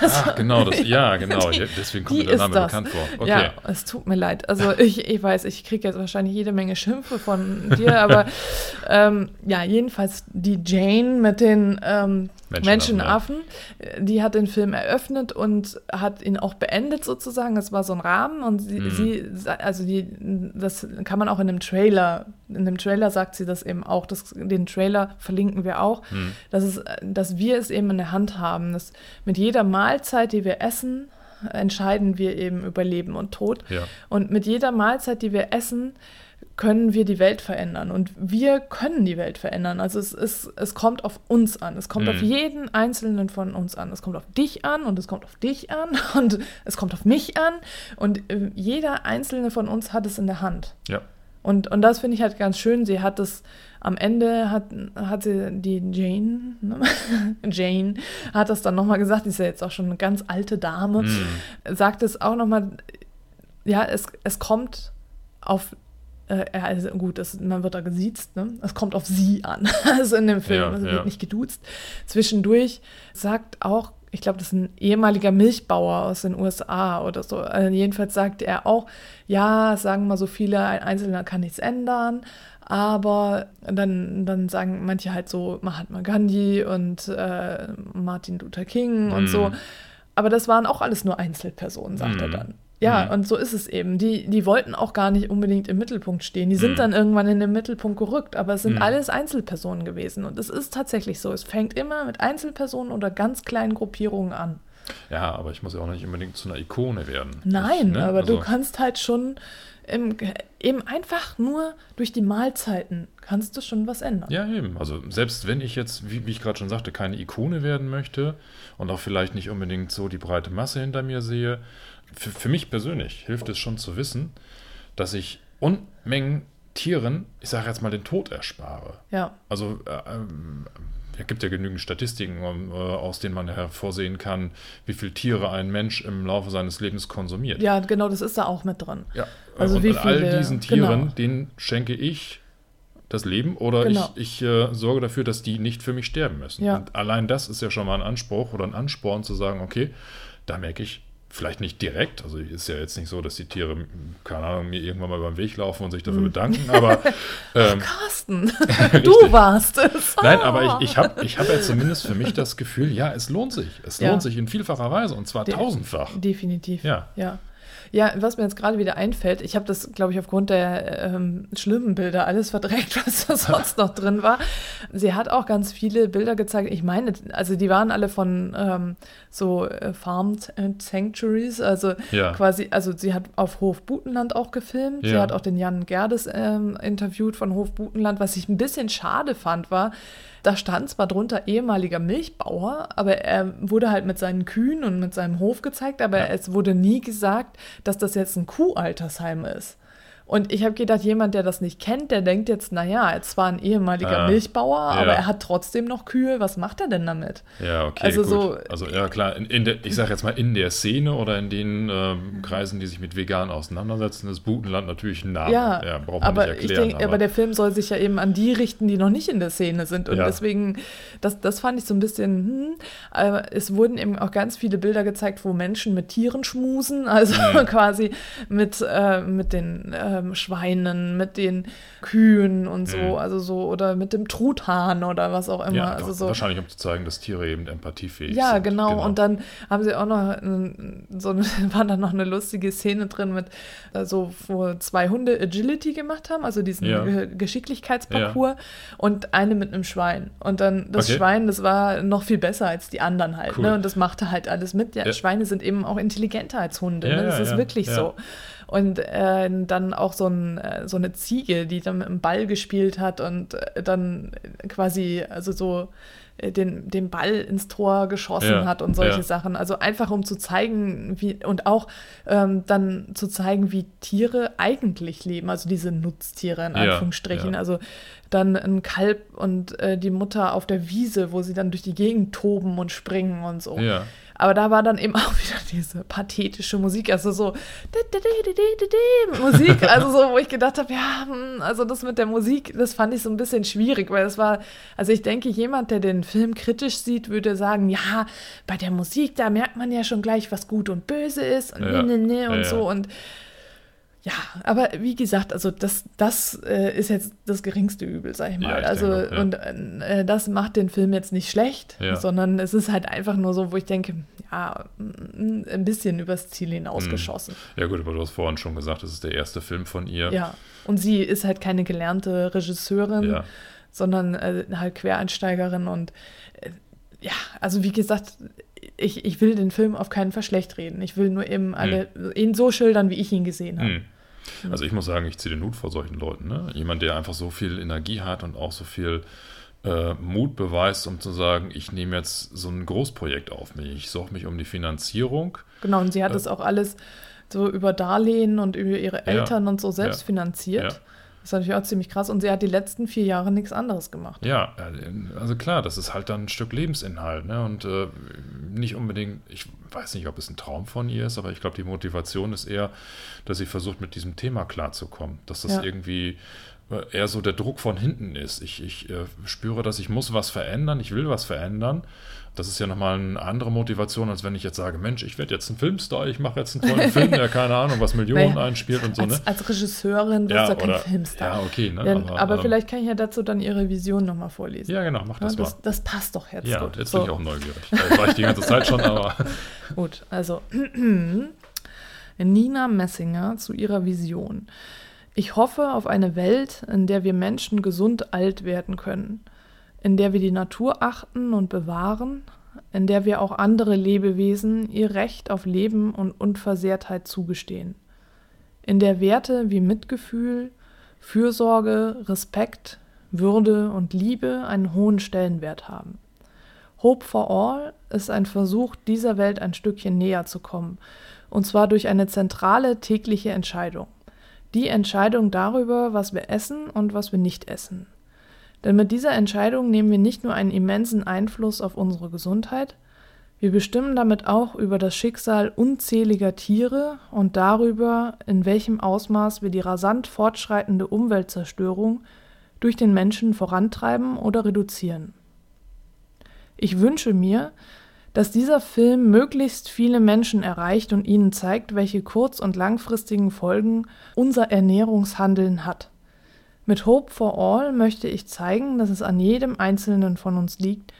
Also, Ach, genau, das, ja, genau. Die, Deswegen kommt mir der Name bekannt vor. Okay. Ja, es tut mir leid. Also ich, ich weiß, ich kriege jetzt wahrscheinlich jede Menge Schimpfe von dir, aber ähm, ja, jedenfalls die Jane mit den ähm, Menschenaffen, ja. die hat den Film eröffnet und hat ihn auch beendet sozusagen. Es war so ein Rahmen und sie, mhm. sie, also die, das kann man auch in dem Trailer, in dem Trailer sagt sie das eben auch, das, den Trailer verlinken wir auch, mhm. dass, es, dass wir es eben in der Hand haben, dass mit jeder Mahlzeit, die wir essen, entscheiden wir eben über Leben und Tod. Ja. Und mit jeder Mahlzeit, die wir essen, können wir die Welt verändern. Und wir können die Welt verändern. Also es, ist, es kommt auf uns an. Es kommt mhm. auf jeden Einzelnen von uns an. Es kommt auf dich an und es kommt auf dich an und es kommt auf mich an. Und äh, jeder Einzelne von uns hat es in der Hand. Ja. Und, und das finde ich halt ganz schön. Sie hat es am Ende hat, hat sie die Jane, ne? Jane hat das dann nochmal gesagt, die ist ja jetzt auch schon eine ganz alte Dame, mm. sagt es auch nochmal, ja, es, es kommt auf äh, also gut, das, man wird da gesiezt, ne? Es kommt auf sie an, also in dem Film, ja, also ja. wird nicht geduzt. Zwischendurch sagt auch, ich glaube, das ist ein ehemaliger Milchbauer aus den USA oder so. Also jedenfalls sagt er auch, ja, sagen mal so viele, ein Einzelner kann nichts ändern, aber dann, dann sagen manche halt so Mahatma Gandhi und äh, Martin Luther King und so. Mhm. Aber das waren auch alles nur Einzelpersonen, sagt mm. er mhm. dann. Ja, mhm. und so ist es eben. Die, die wollten auch gar nicht unbedingt im Mittelpunkt stehen. Die sind mhm. dann irgendwann in den Mittelpunkt gerückt, aber es sind mhm. alles Einzelpersonen gewesen. Und es ist tatsächlich so. Es fängt immer mit Einzelpersonen oder ganz kleinen Gruppierungen an. Ja, aber ich muss ja auch nicht unbedingt zu einer Ikone werden. Nein, ich, ne? aber also, du kannst halt schon im, eben einfach nur durch die Mahlzeiten kannst du schon was ändern. Ja, eben. Also selbst wenn ich jetzt, wie, wie ich gerade schon sagte, keine Ikone werden möchte und auch vielleicht nicht unbedingt so die breite Masse hinter mir sehe, für, für mich persönlich hilft es schon zu wissen, dass ich Unmengen Tieren, ich sage jetzt mal, den Tod erspare. Ja. Also äh, ähm, es gibt ja genügend Statistiken, äh, aus denen man hervorsehen kann, wie viele Tiere ein Mensch im Laufe seines Lebens konsumiert. Ja, genau, das ist da auch mit drin. Ja, Also und wie all viele- diesen Tieren, genau. denen schenke ich das Leben oder Genau. ich, ich äh, sorge dafür, dass die nicht für mich sterben müssen. Ja. Und allein das ist ja schon mal ein Anspruch oder ein Ansporn zu sagen, okay, da merke ich, vielleicht nicht direkt, also ist ja jetzt nicht so, dass die Tiere, keine Ahnung, mir irgendwann mal beim Weg laufen und sich dafür bedanken, aber ähm, Carsten, du warst es. Nein, aber ich, ich habe ich hab ja zumindest für mich das Gefühl, ja, es lohnt sich. Es Ja. lohnt sich in vielfacher Weise und zwar De- tausendfach. Definitiv. Ja. Ja. Ja, was mir jetzt gerade wieder einfällt, ich habe das, glaube ich, aufgrund der ähm, schlimmen Bilder alles verdreckt, was da sonst noch drin war. Sie hat auch ganz viele Bilder gezeigt. Ich meine, also die waren alle von ähm, so äh, Farmed Sanctuaries, also Ja. quasi, also sie hat auf Hof Butenland auch gefilmt. Sie Ja. hat auch den Jan Gerdes ähm, interviewt von Hof Butenland. Was ich ein bisschen schade fand, war, da stand zwar drunter ehemaliger Milchbauer, aber er wurde halt mit seinen Kühen und mit seinem Hof gezeigt, aber Ja. es wurde nie gesagt, dass das jetzt ein Kuhaltersheim ist. Und ich habe gedacht, jemand, der das nicht kennt, der denkt jetzt, naja, er ist zwar ein ehemaliger Ah, Milchbauer, ja. aber er hat trotzdem noch Kühe. Was macht er denn damit? Ja, okay, Also gut. so- also ja, klar, in, in der, ich sage jetzt mal in der Szene oder in den ähm, Kreisen, die sich mit Vegan auseinandersetzen, ist Butenland natürlich ein Name. Ja, braucht man aber nicht ich erklären. denke, aber der Film soll sich ja eben an die richten, die noch nicht in der Szene sind. Und Ja. deswegen, das, das fand ich so ein bisschen, hm, aber es wurden eben auch ganz viele Bilder gezeigt, wo Menschen mit Tieren schmusen, also Mhm. quasi mit, äh, mit den ähm, Schweinen, mit den Kühen und so, Mhm. also so, oder mit dem Truthahn oder was auch immer. ja, also so. wahrscheinlich um zu zeigen, dass Tiere eben empathiefähig Ja, sind. genau. Und dann haben sie auch noch so eine, war da noch eine lustige Szene drin mit äh, so, wo zwei Hunde Agility gemacht haben, also diesen Ja. Ge- Geschicklichkeitsparcours und eine mit einem Schwein. Und dann das Okay. Schwein, das war noch viel besser als die anderen halt. Cool. Ne? Und das machte halt alles mit. Ja, Ja. Schweine sind eben auch intelligenter als Hunde. Ja, ne? Das ja, ist ja, wirklich ja. so. Und äh, dann auch so, ein, äh, so eine Ziege, die dann mit dem Ball gespielt hat und äh, dann quasi, also so äh, den, den Ball ins Tor geschossen Ja, hat und solche ja. Sachen. Also einfach um zu zeigen, wie, und auch ähm, dann zu zeigen, wie Tiere eigentlich leben, also diese Nutztiere in Ja, Anführungsstrichen. ja. Also dann ein Kalb und äh, die Mutter auf der Wiese, wo sie dann durch die Gegend toben und springen und so. Aber da war dann eben auch wieder diese pathetische Musik, also so Musik, also so, wo ich gedacht habe, ja, hm, also das mit der Musik, das fand ich so ein bisschen schwierig, weil es war, also ich denke, jemand, der den Film kritisch sieht, würde sagen, ja, bei der Musik, da merkt man ja schon gleich, was gut und böse ist und Ja. ne, ne, ne und so. Und ja, aber wie gesagt, also das, das äh, ist jetzt das geringste Übel, sag ich mal. Ja, ich also denke ja. und äh, das macht den Film jetzt nicht schlecht, Ja. sondern es ist halt einfach nur so, wo ich denke, ja, mm, ein bisschen übers Ziel hinausgeschossen. ja, gut, aber du hast vorhin schon gesagt, das ist der erste Film von ihr. Ja. Und sie ist halt keine gelernte Regisseurin, sondern äh, halt Quereinsteigerin und äh, ja, also wie gesagt, ich, ich will den Film auf keinen Fall schlecht reden. Ich will nur eben alle ihn so schildern, wie ich ihn gesehen habe. Hm. Also ich muss sagen, ich ziehe den Hut vor solchen Leuten. Ne? Jemand, der einfach so viel Energie hat und auch so viel äh, Mut beweist, um zu sagen, ich nehme jetzt so ein Großprojekt auf mich. Ich sorge mich um die Finanzierung. Genau, und sie hat es auch alles so über Darlehen und über ihre Ja, Eltern und so selbst ja, finanziert. ja. Das ist natürlich auch ziemlich krass. Und sie hat die letzten vier Jahre nichts anderes gemacht. Ja, äh, also klar, das ist halt dann ein Stück Lebensinhalt. Ne? Und äh, nicht unbedingt, ich weiß nicht, ob es ein Traum von ihr ist, aber ich glaube, die Motivation ist eher, dass sie versucht, mit diesem Thema klarzukommen. Dass das Ja. irgendwie äh, eher so der Druck von hinten ist. Ich, ich äh, spüre, dass ich muss was verändern, ich will was verändern. Das ist ja nochmal eine andere Motivation, als wenn ich jetzt sage, Mensch, ich werde jetzt ein Filmstar, ich mache jetzt einen tollen Film, der keine Ahnung, was Millionen Naja, einspielt und so, ne? Als, als Regisseurin wirst du kein Filmstar. ja, okay, ne? Ja, aber ähm, vielleicht kann ich ja dazu dann ihre Vision nochmal vorlesen. Ja, genau, mach Ja, das mal. das, das passt doch jetzt Ja, gut. jetzt So, bin ich auch neugierig. Das war ich die ganze Zeit schon, aber Gut, also Nina Messinger zu ihrer Vision. Ich hoffe auf eine Welt, in der wir Menschen gesund alt werden können, in der wir die Natur achten und bewahren, in der wir auch andere Lebewesen ihr Recht auf Leben und Unversehrtheit zugestehen, in der Werte wie Mitgefühl, Fürsorge, Respekt, Würde und Liebe einen hohen Stellenwert haben. Hope for All ist ein Versuch, dieser Welt ein Stückchen näher zu kommen, und zwar durch eine zentrale tägliche Entscheidung. Die Entscheidung darüber, was wir essen und was wir nicht essen. Denn mit dieser Entscheidung nehmen wir nicht nur einen immensen Einfluss auf unsere Gesundheit, wir bestimmen damit auch über das Schicksal unzähliger Tiere und darüber, in welchem Ausmaß wir die rasant fortschreitende Umweltzerstörung durch den Menschen vorantreiben oder reduzieren. Ich wünsche mir, dass dieser Film möglichst viele Menschen erreicht und ihnen zeigt, welche kurz- und langfristigen Folgen unser Ernährungshandeln hat. Mit Hope for All möchte ich zeigen, dass es an jedem Einzelnen von uns liegt,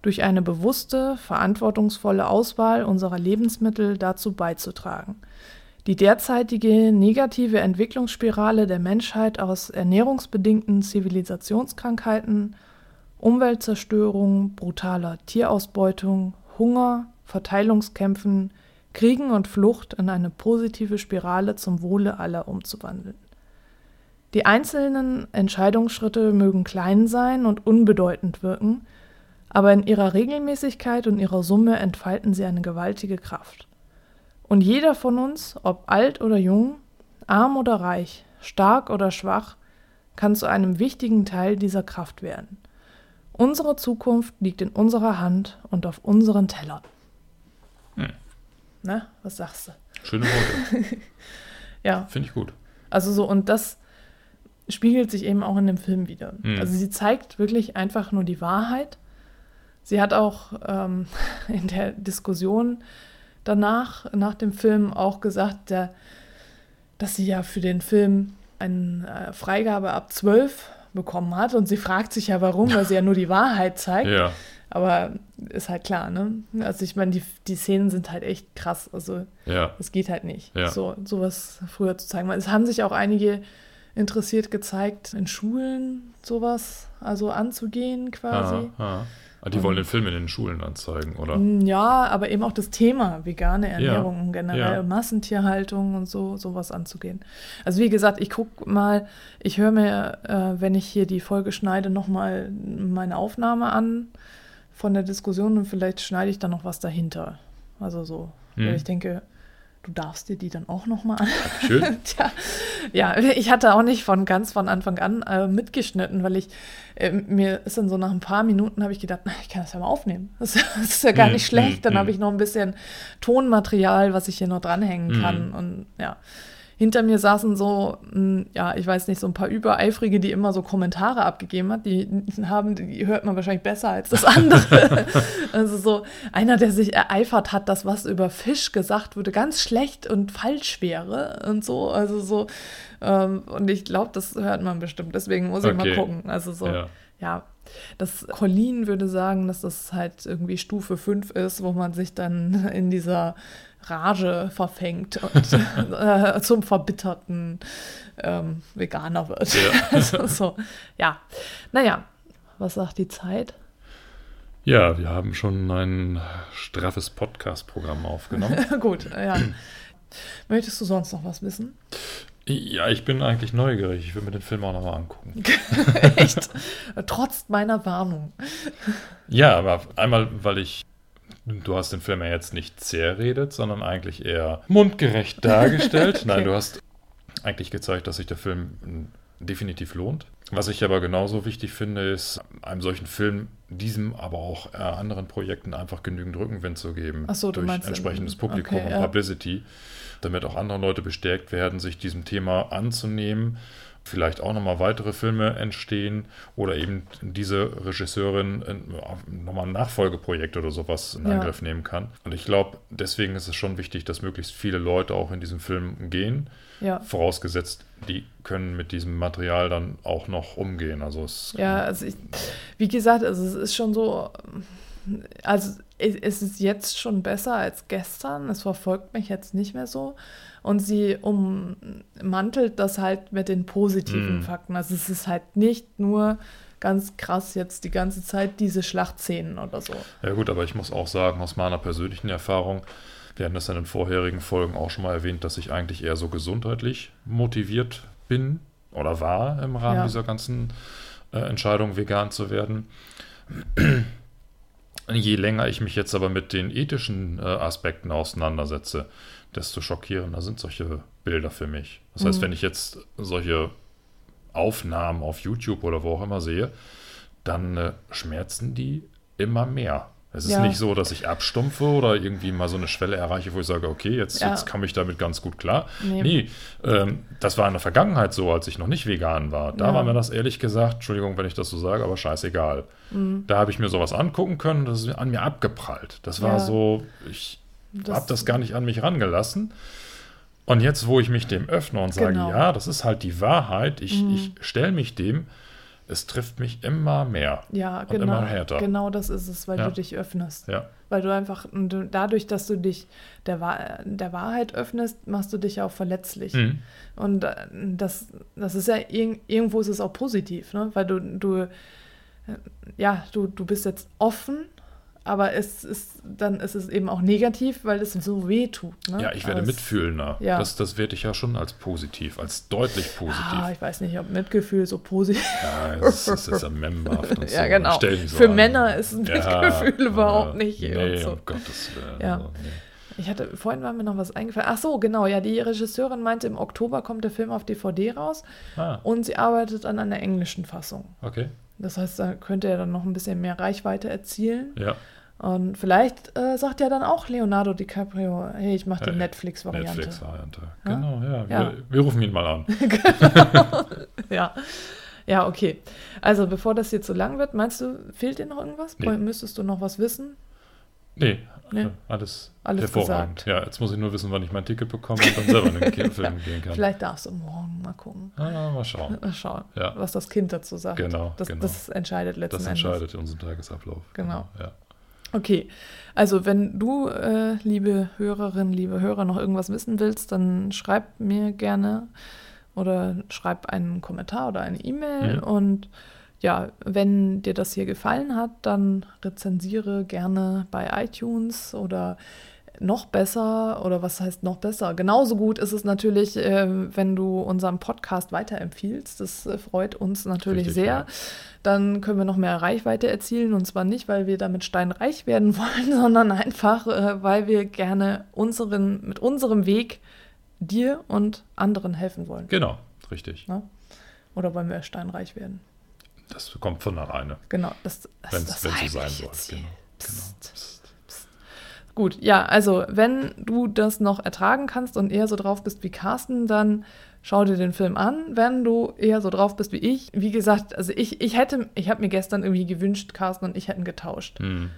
durch eine bewusste, verantwortungsvolle Auswahl unserer Lebensmittel dazu beizutragen, die derzeitige negative Entwicklungsspirale der Menschheit aus ernährungsbedingten Zivilisationskrankheiten, Umweltzerstörung, brutaler Tierausbeutung, Hunger, Verteilungskämpfen, Kriegen und Flucht in eine positive Spirale zum Wohle aller umzuwandeln. Die einzelnen Entscheidungsschritte mögen klein sein und unbedeutend wirken, aber in ihrer Regelmäßigkeit und ihrer Summe entfalten sie eine gewaltige Kraft. Und jeder von uns, ob alt oder jung, arm oder reich, stark oder schwach, kann zu einem wichtigen Teil dieser Kraft werden. Unsere Zukunft liegt in unserer Hand und auf unseren Tellern. Hm. Na, was sagst du? Schöne Worte. ja. Finde ich gut. Also so, und das spiegelt sich eben auch in dem Film wieder. Hm. Also sie zeigt wirklich einfach nur die Wahrheit Sie hat auch ähm, in der Diskussion danach, nach dem Film, auch gesagt, der, dass sie ja für den Film eine äh, Freigabe ab 12 bekommen hat. Und sie fragt sich ja, warum, weil sie ja nur die Wahrheit zeigt. Ja. Aber ist halt klar, ne? Also ich meine, die, die Szenen sind halt echt krass. Also ja. es geht halt nicht, ja. so sowas früher zu zeigen. Es haben sich auch einige interessiert gezeigt, in Schulen sowas also anzugehen quasi. Ah, ah. Ah, die wollen den Film in den Schulen anzeigen, oder? Ja, aber eben auch das Thema vegane Ernährung ja. und generell ja. Massentierhaltung und so sowas anzugehen. Also wie gesagt, ich gucke mal, ich höre mir, äh, wenn ich hier die Folge schneide, nochmal meine Aufnahme an von der Diskussion und vielleicht schneide ich dann noch was dahinter. Also so, hm. weil ich denke, Du darfst dir die dann auch nochmal an. Schön. Tja, ja, ich hatte auch nicht von ganz von Anfang an äh, mitgeschnitten, weil ich äh, mir ist dann so nach ein paar Minuten habe ich gedacht, na, ich kann das ja mal aufnehmen. Das, das ist ja gar mm, nicht schlecht. Dann mm, habe ich noch ein bisschen Tonmaterial, was ich hier noch dranhängen mm. kann. Und ja, hinter mir saßen so, hm, ja, ich weiß nicht, so ein paar Übereifrige, die immer so Kommentare abgegeben hat. Die haben, die hört man wahrscheinlich besser als das andere. also so einer, der sich ereifert hat, dass was über Fisch gesagt wurde, ganz schlecht und falsch wäre und so. Also so, ähm, und ich glaube, das hört man bestimmt. Deswegen muss ich okay. mal gucken. Also so, ja. ja. Das Colleen würde sagen, dass das halt irgendwie Stufe 5 ist, wo man sich dann in dieser Rage verfängt und äh, zum verbitterten ähm, Veganer wird. Ja. so, ja. Naja, was sagt die Zeit? Ja, wir haben schon ein straffes Podcast-Programm aufgenommen. Gut, ja. Möchtest du sonst noch was wissen? Ja, ich bin eigentlich neugierig. Ich will mir den Film auch nochmal angucken. Echt? Trotz meiner Warnung. Ja, aber einmal, weil ich Du hast den Film ja jetzt nicht zerredet, sondern eigentlich eher mundgerecht dargestellt. okay. Nein, du hast eigentlich gezeigt, dass sich der Film definitiv lohnt. Was ich aber genauso wichtig finde, ist, einem solchen Film, diesem, aber auch äh, anderen Projekten einfach genügend Rückenwind zu geben. Ach so, durch entsprechendes Publikum okay, und ja. Publicity, damit auch andere Leute bestärkt werden, sich diesem Thema anzunehmen vielleicht auch nochmal weitere Filme entstehen oder eben diese Regisseurin nochmal ein Nachfolgeprojekt oder sowas in Angriff ja. nehmen kann. Und ich glaube, deswegen ist es schon wichtig, dass möglichst viele Leute auch in diesen Film gehen. Ja. Vorausgesetzt, die können mit diesem Material dann auch noch umgehen. Also es ja, also ich, wie gesagt, also es ist schon so, also es ist jetzt schon besser als gestern. Es verfolgt mich jetzt nicht mehr so und sie ummantelt das halt mit den positiven mm. Fakten. Also es ist halt nicht nur ganz krass jetzt die ganze Zeit diese Schlachtszenen oder so. Ja gut, aber ich muss auch sagen, aus meiner persönlichen Erfahrung, wir haben das in den vorherigen Folgen auch schon mal erwähnt, dass ich eigentlich eher so gesundheitlich motiviert bin oder war im Rahmen ja. dieser ganzen äh, Entscheidung, vegan zu werden. Je länger ich mich jetzt aber mit den ethischen äh, Aspekten auseinandersetze, desto schockierender sind solche Bilder für mich. Das heißt, mhm. wenn ich jetzt solche Aufnahmen auf YouTube oder wo auch immer sehe, dann äh, schmerzen die immer mehr. Es ist Ja. nicht so, dass ich abstumpfe oder irgendwie mal so eine Schwelle erreiche, wo ich sage, okay, jetzt, Ja. jetzt komme ich damit ganz gut klar. Nee. Nee, ähm, das war in der Vergangenheit so, als ich noch nicht vegan war. Da Ja. war mir das ehrlich gesagt, Entschuldigung, wenn ich das so sage, aber scheißegal. Mhm. Da habe ich mir sowas angucken können, das ist an mir abgeprallt. Das war so, ich habe das gar nicht an mich rangelassen. Und jetzt, wo ich mich dem öffne und sage, Genau. ja, das ist halt die Wahrheit, ich, Mhm. ich stelle mich dem, es trifft mich immer mehr. Ja, Und genau. immer härter. Genau das ist es, weil Ja. du dich öffnest. Ja, Weil du einfach, du, dadurch, dass du dich der, Wahr- der Wahrheit öffnest, machst du dich auch verletzlich. Mhm. Und äh, das, das ist ja, irg irgendwo ist es auch positiv, ne? Weil du, du, äh, ja, du, du bist jetzt offen, aber es ist, dann ist es eben auch negativ, weil es so weh tut. Ne? ja ich werde mitfühlender. Ja. Das, das werte ich ja schon als positiv, als deutlich positiv. Ah, ich weiß nicht, ob Mitgefühl so positiv Ja, es ist, es ist ja memberhaft und so. Ja, genau. So Für an. Männer ist ein Ja, Mitgefühl überhaupt nicht. Nee, so. um Gottes Willen. Ja. Also, nee. Ich hatte, vorhin war mir noch was eingefallen. Ach so, genau, ja, die Regisseurin meinte, im Oktober kommt der Film auf DVD raus Ah, und sie arbeitet an einer englischen Fassung. okay. Das heißt, da könnte er dann noch ein bisschen mehr Reichweite erzielen. Ja, Und vielleicht äh, sagt ja dann auch Leonardo DiCaprio, hey, ich mache die Äh, Netflix-Variante. Netflix-Variante. Genau, ja. Wir, Ja. wir rufen ihn mal an. Ja. Ja, okay. Also, bevor das hier zu lang wird, meinst du, fehlt dir noch irgendwas? Nee. Müsstest du noch was wissen? Nee, Nee. alles, Alles hervorragend. gesagt. Ja, jetzt muss ich nur wissen, wann ich mein Ticket bekomme und dann selber in den Film gehen kann. Vielleicht darfst du morgen mal gucken. Ah, mal schauen. Mal schauen, Ja. was das Kind dazu sagt. Genau, Das, genau. das entscheidet letzten Das Endes. entscheidet unseren Tagesablauf. Genau. Ja. Okay, also wenn du, äh, liebe Hörerin, liebe Hörer, noch irgendwas wissen willst, dann schreib mir gerne oder schreib einen Kommentar oder eine E-Mail. Mhm. Und ja, wenn dir das hier gefallen hat, dann rezensiere gerne bei iTunes oder noch besser oder was heißt noch besser? Genauso gut ist es natürlich, äh, wenn du unseren Podcast weiterempfiehlst. Das äh, freut uns natürlich Richtig, sehr. ja. Dann können wir noch mehr Reichweite erzielen und zwar nicht, weil wir damit steinreich werden wollen, sondern einfach, äh, weil wir gerne unseren, mit unserem Weg dir und anderen helfen wollen. Genau, richtig. Ne? Oder wollen wir steinreich werden? Das kommt von alleine, Genau, das, das wenn ist es das so sein soll. Genau. Psst. genau. Psst. Gut, ja, also wenn du das noch ertragen kannst und eher so drauf bist wie Carsten, dann schau dir den Film an. Wenn du eher so drauf bist wie ich, wie gesagt, also ich, ich hätte, ich habe mir gestern irgendwie gewünscht, Carsten und ich hätten getauscht. Hm.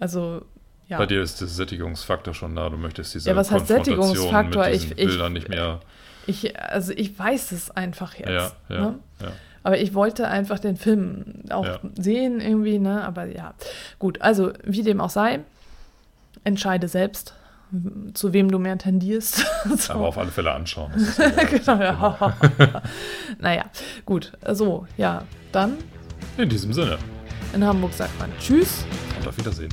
Also, ja. Bei dir ist der Sättigungsfaktor schon da. Du möchtest diese Ja, was heißt Sättigungsfaktor? mit diesen Ich- ich- Bildern nicht mehr. Ich, also ich weiß es einfach jetzt. Ja, ja, Ne? ja. Aber ich wollte einfach den Film auch Ja. sehen irgendwie, ne? Aber ja, gut. Also wie dem auch sei, entscheide selbst, zu wem du mehr tendierst. so. Aber auf alle Fälle anschauen. Genau, ja. naja, gut. So, ja, dann In diesem Sinne. in Hamburg sagt man Tschüss. Und auf Wiedersehen.